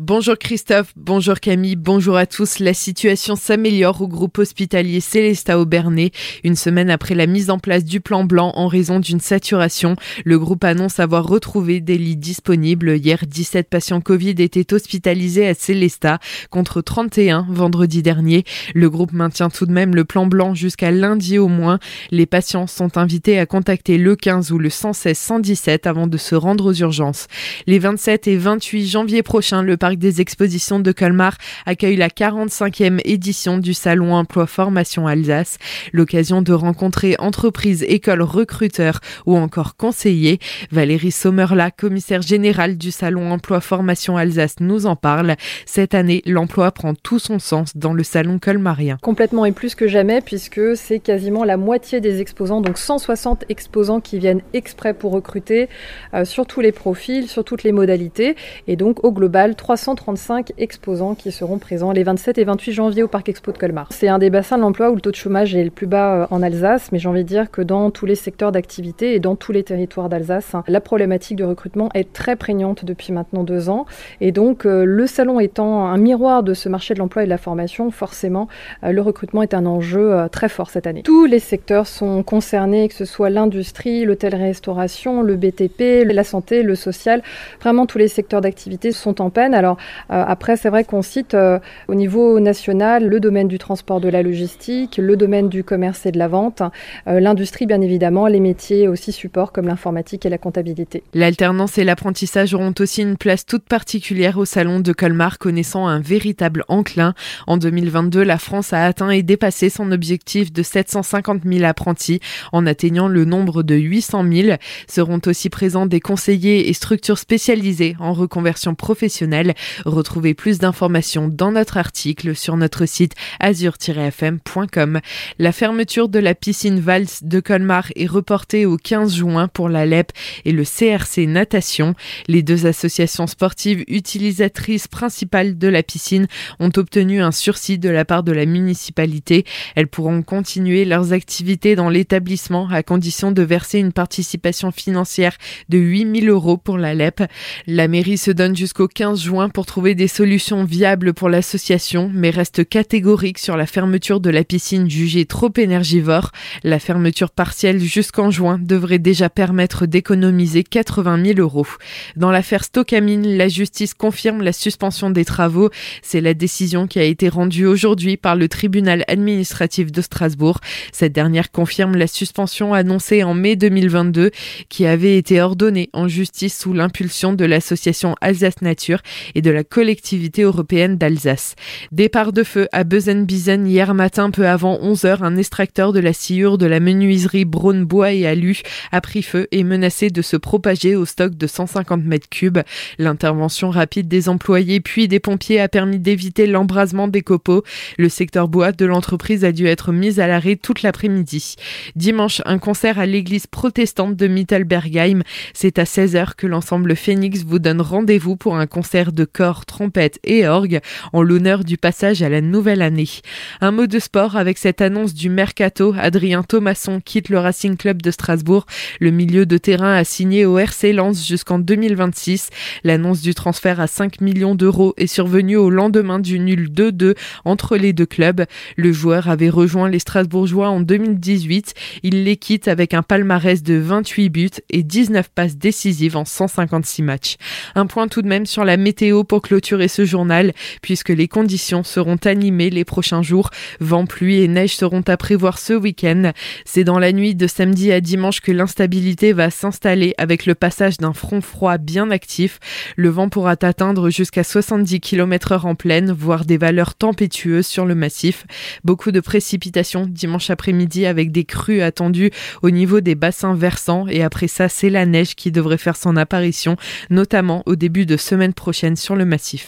Bonjour Christophe, bonjour Camille, bonjour à tous. La situation s'améliore au groupe hospitalier Célesta Aubernais. Une semaine après la mise en place du plan blanc en raison d'une saturation, le groupe annonce avoir retrouvé des lits disponibles. Hier, 17 patients Covid étaient hospitalisés à Célesta contre 31 vendredi dernier. Le groupe maintient tout de même le plan blanc jusqu'à lundi au moins. Les patients sont invités à contacter le 15 ou le 116 117 avant de se rendre aux urgences. Les 27 et 28 janvier prochains, le parc des expositions de Colmar accueille la 45e édition du Salon Emploi Formation Alsace, l'occasion de rencontrer entreprises, écoles, recruteurs ou encore conseillers. Valérie Sommerla, commissaire générale du Salon Emploi Formation Alsace, nous en parle. Cette année, l'emploi prend tout son sens dans le salon colmarien. Complètement et plus que jamais puisque c'est quasiment la moitié des exposants, donc 160 exposants qui viennent exprès pour recruter euh, sur tous les profils, sur toutes les modalités et donc au global 300 135 exposants qui seront présents les 27 et 28 janvier au Parc Expo de Colmar. C'est un des bassins de l'emploi où le taux de chômage est le plus bas euh, en Alsace, mais j'ai envie de dire que dans tous les secteurs d'activité et dans tous les territoires d'Alsace, hein, la problématique de recrutement est très prégnante depuis maintenant deux ans. Et donc, euh, le salon étant un miroir de ce marché de l'emploi et de la formation, forcément, euh, le recrutement est un enjeu très fort cette année. Tous les secteurs sont concernés, que ce soit l'industrie, l'hôtellerie-restauration, le BTP, la santé, le social. Vraiment, tous les secteurs d'activité sont en peine. Alors, euh, après, c'est vrai qu'on cite euh, au niveau national le domaine du transport de la logistique, le domaine du commerce et de la vente, euh, l'industrie bien évidemment, les métiers aussi support comme l'informatique et la comptabilité. L'alternance et l'apprentissage auront aussi une place toute particulière au salon de Colmar, connaissant un véritable enclin. En 2022, la France a atteint et dépassé son objectif de 750 000 apprentis en atteignant le nombre de 800 000. Seront aussi présents des conseillers et structures spécialisées en reconversion professionnelle. Retrouvez plus d'informations dans notre article sur notre site azur-fm.com. La fermeture de la piscine Vals de Colmar est reportée au 15 juin pour la LEP et le CRC Natation. Les deux associations sportives utilisatrices principales de la piscine ont obtenu un sursis de la part de la municipalité. Elles pourront continuer leurs activités dans l'établissement à condition de verser une participation financière de 8000 euros pour la LEP. La mairie se donne jusqu'au 15 juin pour trouver des solutions viables pour l'association, mais reste catégorique sur la fermeture de la piscine jugée trop énergivore. La fermeture partielle jusqu'en juin devrait déjà permettre d'économiser 80 000 euros. Dans l'affaire Stocamine, la justice confirme la suspension des travaux. C'est la décision qui a été rendue aujourd'hui par le tribunal administratif de Strasbourg. Cette dernière confirme la suspension annoncée en mai 2022 qui avait été ordonnée en justice sous l'impulsion de l'association Alsace Nature et de la collectivité européenne d'Alsace. Départ de feu à Bezenbizen hier matin peu avant 11h, un extracteur de la sciure de la menuiserie Braunbois et Alu a pris feu et menacé de se propager au stock de 150 mètres cubes. L'intervention rapide des employés puis des pompiers a permis d'éviter l'embrasement des copeaux. Le secteur bois de l'entreprise a dû être mis à l'arrêt toute l'après-midi. Dimanche, un concert à l'église protestante de Mittelbergheim. C'est à 16h que l'ensemble Phoenix vous donne rendez-vous pour un concert de corps, trompette et orgue en l'honneur du passage à la nouvelle année. Un mot de sport avec cette annonce du mercato. Adrien Thomasson quitte le Racing Club de Strasbourg. Le milieu de terrain a signé au RC Lens jusqu'en 2026. L'annonce du transfert à 5 millions d'euros est survenue au lendemain du nul 2-2 entre les deux clubs. Le joueur avait rejoint les Strasbourgeois en 2018. Il les quitte avec un palmarès de 28 buts et 19 passes décisives en 156 matchs. Un point tout de même sur la pour clôturer ce journal, puisque les conditions seront animées les prochains jours. Vent, pluie et neige seront à prévoir ce week-end. C'est dans la nuit de samedi à dimanche que l'instabilité va s'installer avec le passage d'un front froid bien actif. Le vent pourra atteindre jusqu'à 70 km heure en pleine, voire des valeurs tempétueuses sur le massif. Beaucoup de précipitations dimanche après-midi avec des crues attendues au niveau des bassins versants et après ça, c'est la neige qui devrait faire son apparition, notamment au début de semaine prochaine sur le massif.